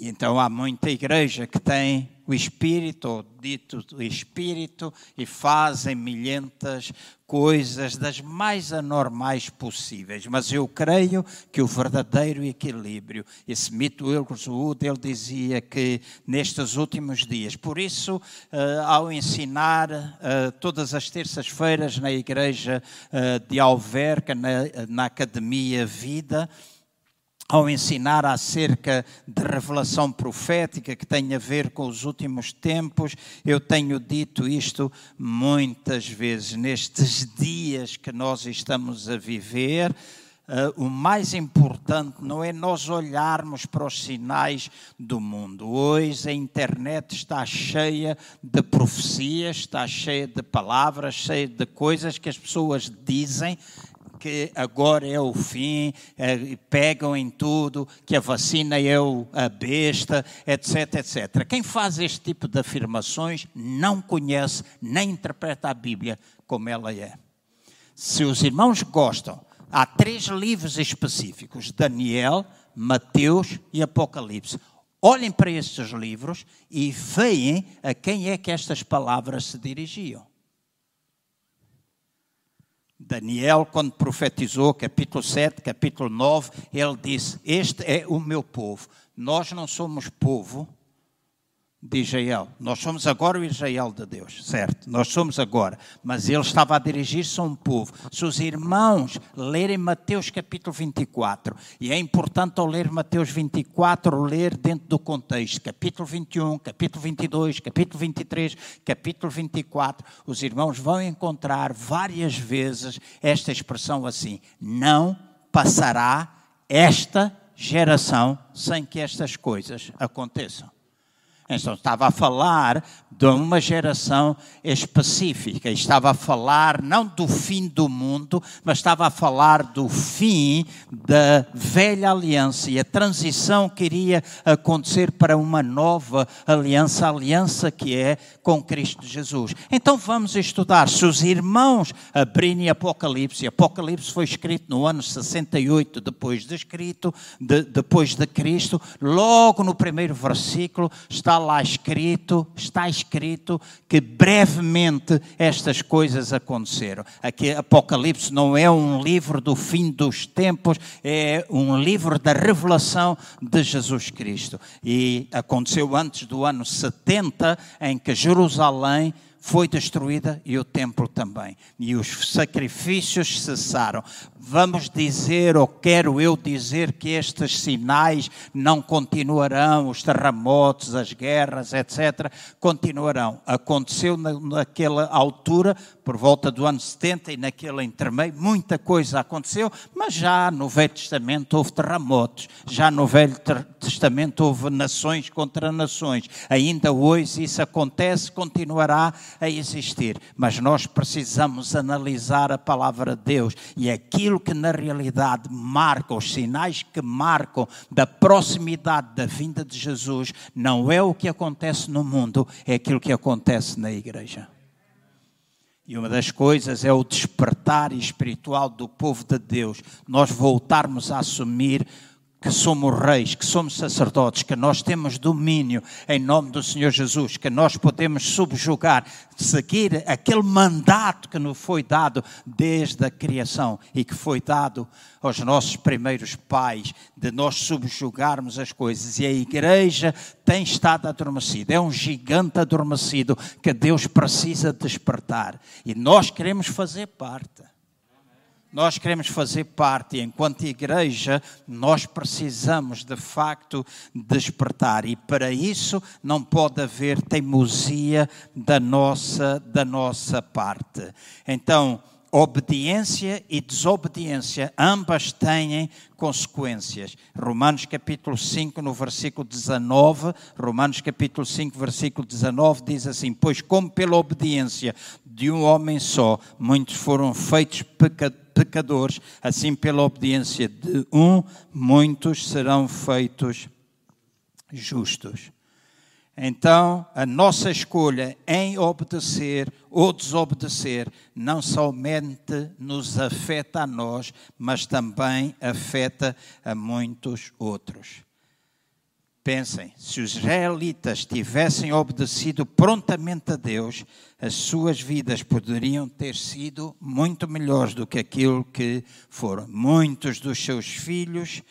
E então há muita igreja que tem o Espírito, ou dito o Espírito, e fazem milhentas coisas das mais anormais possíveis. Mas eu creio que o verdadeiro equilíbrio, esse mito Wilkes ele dizia que nestes últimos dias, por isso, uh, ao ensinar uh, todas as terças-feiras na igreja uh, de Alverca, na Academia Vida, ao ensinar acerca de revelação profética que tem a ver com os últimos tempos, eu tenho dito isto muitas vezes. Nestes dias que nós estamos a viver, Uh, o mais importante não é nós olharmos para os sinais do mundo. Hoje a internet está cheia de profecias, está cheia de palavras, cheia de coisas que as pessoas dizem que agora é o fim, é, pegam em tudo, que a vacina é o, a besta, etc, etc. Quem faz este tipo de afirmações não conhece nem interpreta a Bíblia como ela é. Se os irmãos gostam, há três livros específicos: Daniel, Mateus e Apocalipse. Olhem para estes livros e veem a quem é que estas palavras se dirigiam. Daniel, quando profetizou, capítulo 7, capítulo 9, ele disse: Este é o meu povo. Nós não somos povo de Israel. Nós somos agora o Israel de Deus, certo? Nós somos agora. Mas ele estava a dirigir-se a um povo. Se os irmãos lerem Mateus capítulo 24, e é importante ao ler Mateus 24, ler dentro do contexto, capítulo 21, capítulo 22, capítulo 23, capítulo 24, os irmãos vão encontrar várias vezes esta expressão assim: não passará esta geração sem que estas coisas aconteçam. Então, estava a falar de uma geração específica, estava a falar não do fim do mundo, mas estava a falar do fim da velha aliança e a transição que iria acontecer para uma nova aliança, a aliança que é com Cristo Jesus. Então vamos estudar. Se os irmãos abrirem Apocalipse, Apocalipse foi escrito no ano 68 depois de escrito, de, depois de Cristo, logo no primeiro versículo está lá escrito, está escrito que brevemente estas coisas aconteceram. Aqui Apocalipse não é um livro do fim dos tempos, é um livro da revelação de Jesus Cristo. E aconteceu antes do ano 70 em que Jerusalém foi destruída e o templo também. E os sacrifícios cessaram. Vamos dizer, ou quero eu dizer, que estes sinais não continuarão, os terremotos, as guerras, etc., continuarão. Aconteceu naquela altura, por volta do ano 70 e naquele intermeio, muita coisa aconteceu, mas já no Velho Testamento houve terremotos, já no Velho Testamento houve nações contra nações. Ainda hoje isso acontece, continuará a existir, mas nós precisamos analisar a palavra de Deus e aquilo que na realidade marca, os sinais que marcam da proximidade da vinda de Jesus, não é o que acontece no mundo, é aquilo que acontece na igreja. E uma das coisas é o despertar espiritual do povo de Deus, nós voltarmos a assumir que somos reis, que somos sacerdotes, que nós temos domínio em nome do Senhor Jesus, que nós podemos subjugar, seguir aquele mandato que nos foi dado desde a criação e que foi dado aos nossos primeiros pais, de nós subjugarmos as coisas. E a igreja tem estado adormecida, é um gigante adormecido que Deus precisa despertar. E nós queremos fazer parte. Nós queremos fazer parte, enquanto igreja, nós precisamos de facto despertar e para isso não pode haver teimosia da nossa, da nossa parte. Então, obediência e desobediência, ambas têm consequências. Romanos capítulo 5, no versículo 19, Romanos capítulo 5, versículo 19 diz assim: "Pois como pela obediência de um homem só muitos foram feitos pecadores, assim pela obediência de um, muitos serão feitos justos. Então, a nossa escolha em obedecer ou desobedecer não somente nos afeta a nós, mas também afeta a muitos outros. Pensem, se os israelitas tivessem obedecido prontamente a Deus, as suas vidas poderiam ter sido muito melhores do que aquilo que foram. Muitos dos seus filhos,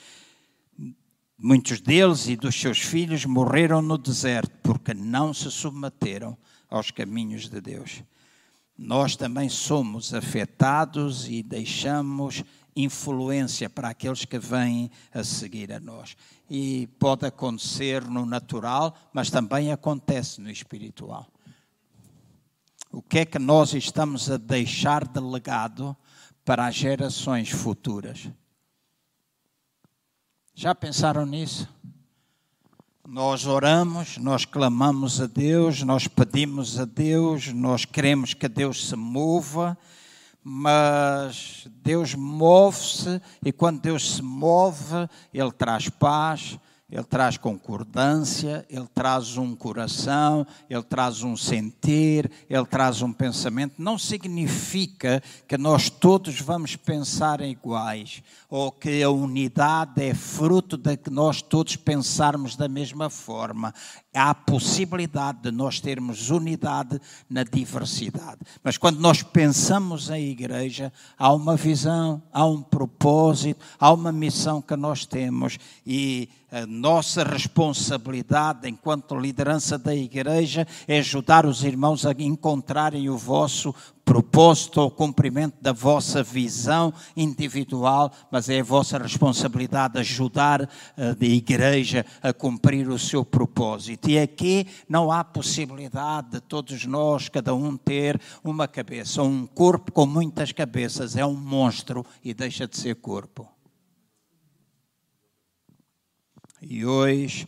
muitos deles e dos seus filhos morreram no deserto porque não se submeteram aos caminhos de Deus. Nós também somos afetados e deixamos influência para aqueles que vêm a seguir a nós. E pode acontecer no natural, mas também acontece no espiritual. O que é que nós estamos a deixar de legado para as gerações futuras? Já pensaram nisso? Nós oramos, nós clamamos a Deus, nós pedimos a Deus, nós queremos que Deus se mova, mas Deus move-se e quando Deus se move, Ele traz paz, ele traz concordância, ele traz um coração, ele traz um sentir, ele traz um pensamento. Não significa que nós todos vamos pensar iguais ou que a unidade é fruto de que nós todos pensarmos da mesma forma. Há a possibilidade de nós termos unidade na diversidade. Mas quando nós pensamos em igreja, há uma visão, há um propósito, há uma missão que nós temos e a nossa responsabilidade enquanto liderança da igreja é ajudar os irmãos a encontrarem o vosso propósito ou cumprimento da vossa visão individual, mas é a vossa responsabilidade ajudar a igreja a cumprir o seu propósito. E aqui não há possibilidade de todos nós, cada um, ter uma cabeça. Um corpo com muitas cabeças é um monstro e deixa de ser corpo. E hoje,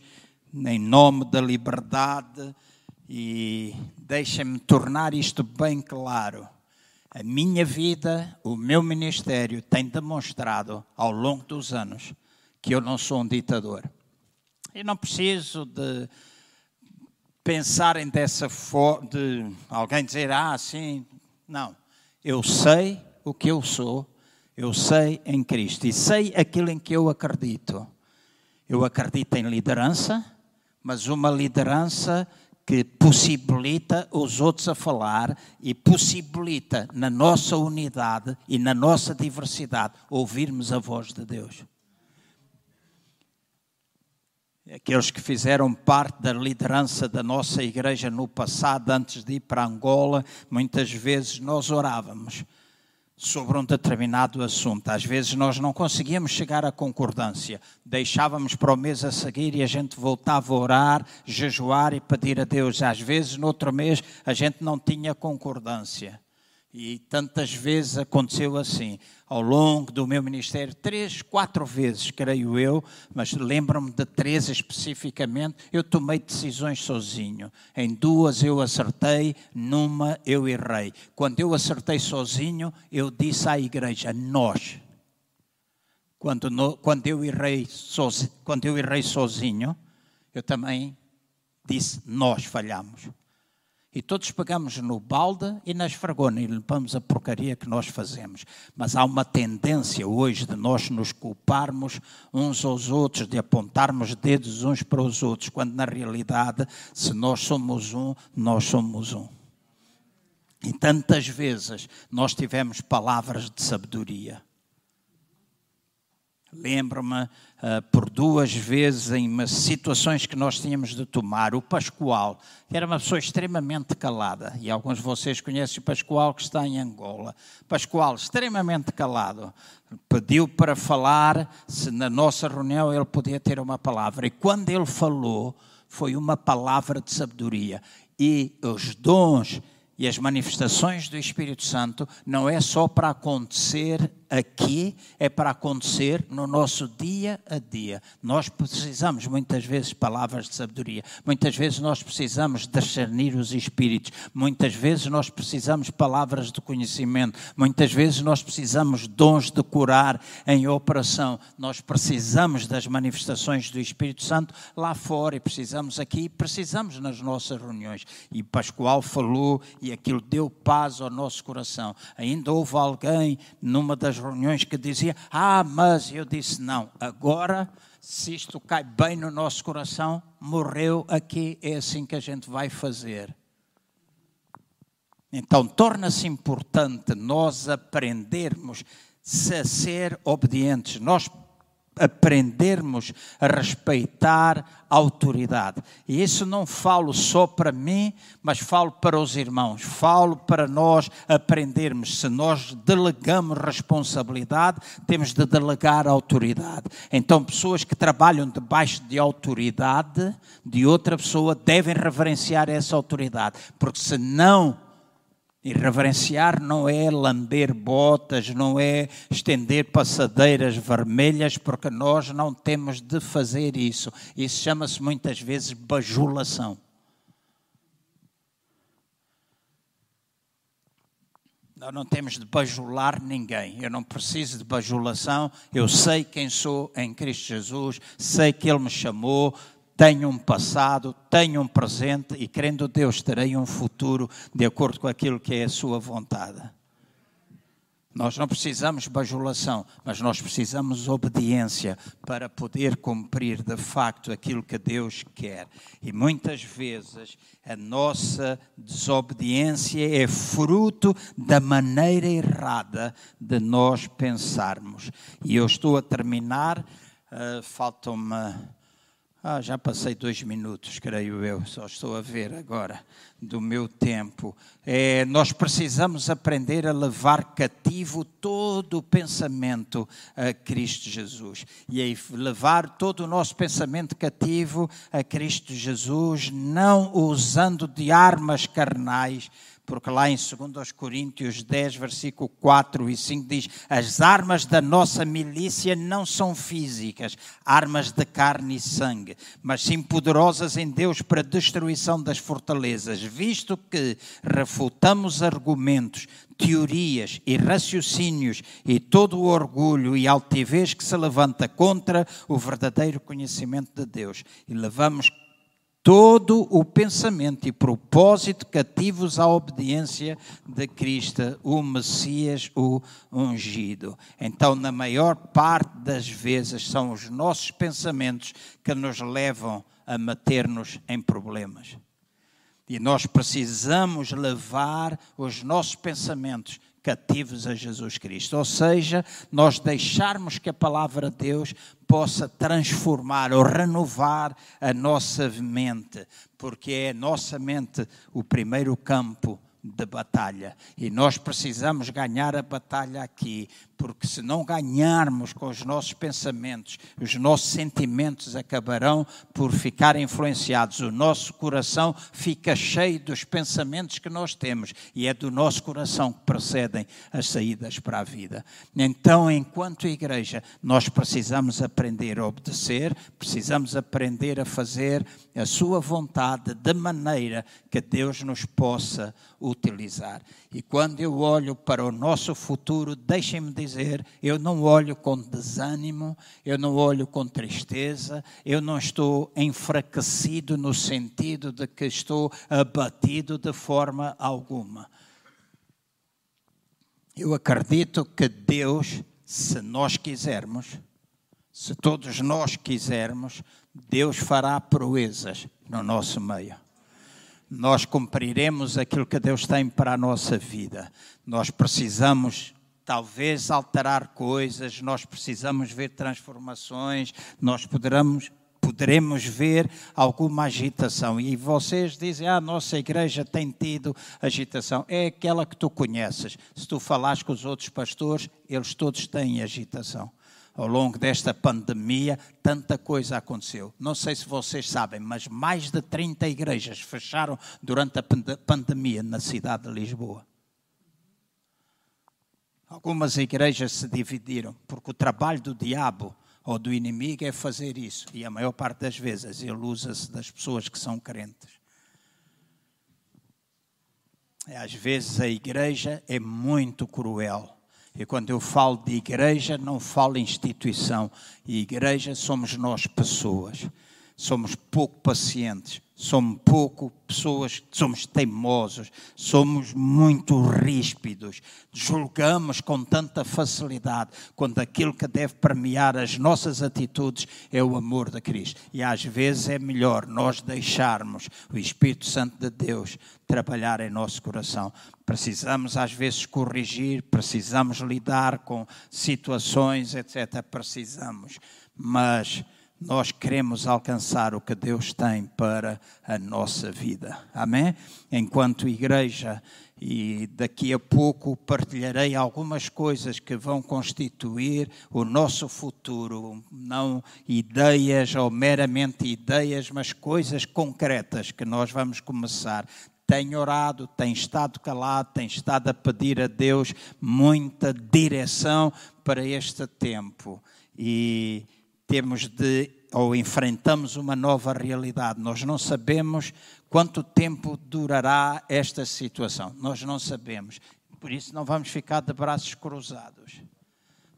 em nome da liberdade, e deixem-me tornar isto bem claro. A minha vida, o meu ministério tem demonstrado ao longo dos anos que eu não sou um ditador. E não preciso de pensarem dessa forma, de alguém dizer, ah, sim. Não. Eu sei o que eu sou, eu sei em Cristo e sei aquilo em que eu acredito. Eu acredito em liderança, mas uma liderança que possibilita os outros a falar e possibilita na nossa unidade e na nossa diversidade ouvirmos a voz de Deus. Aqueles que fizeram parte da liderança da nossa igreja no passado, antes de ir para Angola, muitas vezes nós orávamos sobre um determinado assunto. Às vezes nós não conseguíamos chegar à concordância. Deixávamos para o mês a seguir e a gente voltava a orar, jejuar e pedir a Deus. Às vezes, no outro mês, a gente não tinha concordância. E tantas vezes aconteceu assim, ao longo do meu ministério, três, quatro vezes, creio eu, mas lembro-me de três especificamente, eu tomei decisões sozinho. Em duas eu acertei, numa eu errei. Quando eu acertei sozinho, eu disse à igreja, nós. Quando, no, quando, eu, errei sozinho, quando eu errei sozinho, eu também disse, nós falhamos. E todos pegamos no balde e na esfregona e limpamos a porcaria que nós fazemos. Mas há uma tendência hoje de nós nos culparmos uns aos outros, de apontarmos dedos uns para os outros, quando na realidade, se nós somos um, nós somos um. E tantas vezes nós tivemos palavras de sabedoria. Lembro-me por duas vezes em situações que nós tínhamos de tomar. O Pascoal, que era uma pessoa extremamente calada, e alguns de vocês conhecem o Pascoal que está em Angola. Pascoal, extremamente calado, pediu para falar, se na nossa reunião ele podia ter uma palavra. E quando ele falou, foi uma palavra de sabedoria. E os dons e as manifestações do Espírito Santo não é só para acontecer aqui, é para acontecer no nosso dia a dia. Nós precisamos muitas vezes palavras de sabedoria, muitas vezes nós precisamos discernir os espíritos, muitas vezes nós precisamos palavras de conhecimento, muitas vezes nós precisamos dons de curar em operação, nós precisamos das manifestações do Espírito Santo lá fora e precisamos aqui, precisamos nas nossas reuniões. E Pascoal falou e aquilo deu paz ao nosso coração. Ainda houve alguém numa das reuniões que dizia: Ah, mas eu disse: Não, agora, se isto cai bem no nosso coração, morreu aqui, é assim que a gente vai fazer. Então, torna-se importante nós aprendermos a ser obedientes. Nós aprendermos a respeitar a autoridade. E isso não falo só para mim, mas falo para os irmãos, falo para nós aprendermos. Se nós delegamos responsabilidade, temos de delegar autoridade. Então, pessoas que trabalham debaixo de autoridade de outra pessoa devem reverenciar essa autoridade, porque se não e reverenciar não é lamber botas, não é estender passadeiras vermelhas, porque nós não temos de fazer isso. Isso chama-se muitas vezes bajulação. Nós não temos de bajular ninguém. Eu não preciso de bajulação. Eu sei quem sou em Cristo Jesus, sei que Ele me chamou, tenho um passado, tenho um presente e, crendo Deus, terei um futuro de acordo com aquilo que é a Sua vontade. Nós não precisamos bajulação, mas nós precisamos obediência para poder cumprir de facto aquilo que Deus quer. E muitas vezes a nossa desobediência é fruto da maneira errada de nós pensarmos. E eu estou a terminar, uh, faltam-me ah, já passei dois minutos, creio eu, só estou a ver agora do meu tempo. É, nós precisamos aprender a levar cativo todo o pensamento a Cristo Jesus. E aí, levar todo o nosso pensamento cativo a Cristo Jesus, não usando de armas carnais, porque lá em 2 Coríntios 10, versículo 4 e 5 diz: As armas da nossa milícia não são físicas, armas de carne e sangue, mas sim poderosas em Deus para a destruição das fortalezas, visto que refutamos argumentos, teorias e raciocínios e todo o orgulho e altivez que se levanta contra o verdadeiro conhecimento de Deus. E levamos todo o pensamento e propósito cativos à obediência de Cristo, o Messias, o ungido. Então, na maior parte das vezes, são os nossos pensamentos que nos levam a meter-nos em problemas. E nós precisamos levar os nossos pensamentos cativos a Jesus Cristo. Ou seja, nós deixarmos que a palavra de Deus possa transformar ou renovar a nossa mente, porque é a nossa mente o primeiro campo de batalha. E nós precisamos ganhar a batalha aqui, porque se não ganharmos com os nossos pensamentos, os nossos sentimentos acabarão por ficar influenciados. O nosso coração fica cheio dos pensamentos que nós temos e é do nosso coração que precedem as saídas para a vida. Então, enquanto igreja, nós precisamos aprender a obedecer, precisamos aprender a fazer a sua vontade de maneira que Deus nos possa utilizar. E quando eu olho para o nosso futuro, deixem-me dizer, eu não olho com desânimo, eu não olho com tristeza, eu não estou enfraquecido no sentido de que estou abatido de forma alguma. Eu acredito que Deus, se nós quisermos, se todos nós quisermos, Deus fará proezas no nosso meio nós cumpriremos aquilo que Deus tem para a nossa vida. Nós precisamos talvez alterar coisas, nós precisamos ver transformações, nós poderemos poderemos ver alguma agitação. E vocês dizem, ah, nossa igreja tem tido agitação. É aquela que tu conheces. Se tu falares com os outros pastores, eles todos têm agitação ao longo desta pandemia, tanta coisa aconteceu. Não sei se vocês sabem, mas mais de 30 igrejas fecharam durante a pandemia na cidade de Lisboa. Algumas igrejas se dividiram, porque o trabalho do diabo ou do inimigo é fazer isso. E a maior parte das vezes ele usa-se das pessoas que são crentes. Às vezes a igreja é muito cruel e quando eu falo de igreja, não falo instituição. E igreja somos nós, pessoas. Somos pouco pacientes, somos pouco pessoas, somos teimosos, somos muito ríspidos, julgamos com tanta facilidade, quando aquilo que deve premiar as nossas atitudes é o amor de Cristo. E às vezes é melhor nós deixarmos o Espírito Santo de Deus trabalhar em nosso coração. Precisamos às vezes corrigir, precisamos lidar com situações, etc. Precisamos, mas nós queremos alcançar o que Deus tem para a nossa vida. Amém? Enquanto igreja, e daqui a pouco partilharei algumas coisas que vão constituir o nosso futuro, não ideias ou meramente ideias, mas coisas concretas que nós vamos começar tem orado, tem estado calado, tem estado a pedir a Deus muita direção para este tempo. E temos de, ou enfrentamos uma nova realidade. Nós não sabemos quanto tempo durará esta situação. Nós não sabemos. Por isso não vamos ficar de braços cruzados.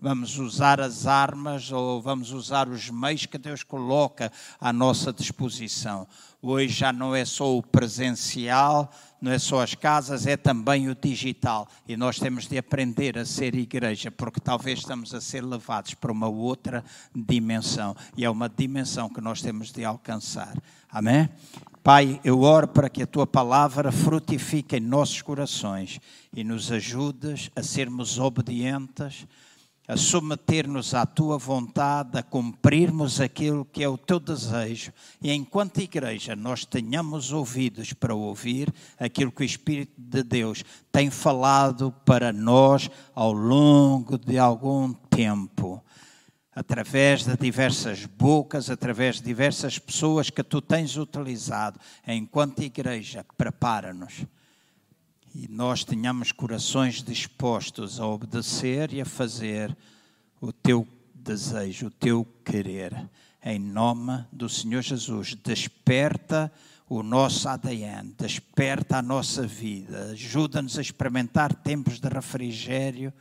Vamos usar as armas ou vamos usar os meios que Deus coloca à nossa disposição. Hoje já não é só o presencial, não é só as casas, é também o digital. E nós temos de aprender a ser igreja, porque talvez estamos a ser levados para uma outra dimensão. E é uma dimensão que nós temos de alcançar. Amém? Pai, eu oro para que a tua palavra frutifique em nossos corações e nos ajudes a sermos obedientes, a submeter-nos à tua vontade, a cumprirmos aquilo que é o teu desejo. E enquanto igreja, nós tenhamos ouvidos para ouvir aquilo que o Espírito de Deus tem falado para nós ao longo de algum tempo através de diversas bocas, através de diversas pessoas que tu tens utilizado enquanto igreja, prepara-nos. E nós tenhamos corações dispostos a obedecer e a fazer o teu desejo, o teu querer. Em nome do Senhor Jesus, desperta o nosso ADN, desperta a nossa vida, ajuda-nos a experimentar tempos de refrigério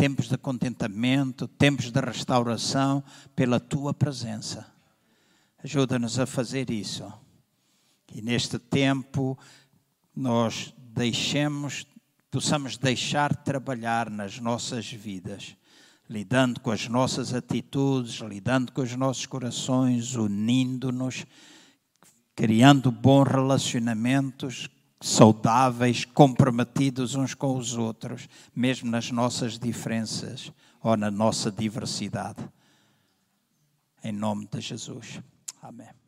tempos de contentamento, tempos de restauração pela tua presença. Ajuda-nos a fazer isso. E neste tempo nós deixemos, possamos deixar trabalhar nas nossas vidas, lidando com as nossas atitudes, lidando com os nossos corações, unindo-nos, criando bons relacionamentos saudáveis, comprometidos uns com os outros, mesmo nas nossas diferenças ou na nossa diversidade. Em nome de Jesus. Amém.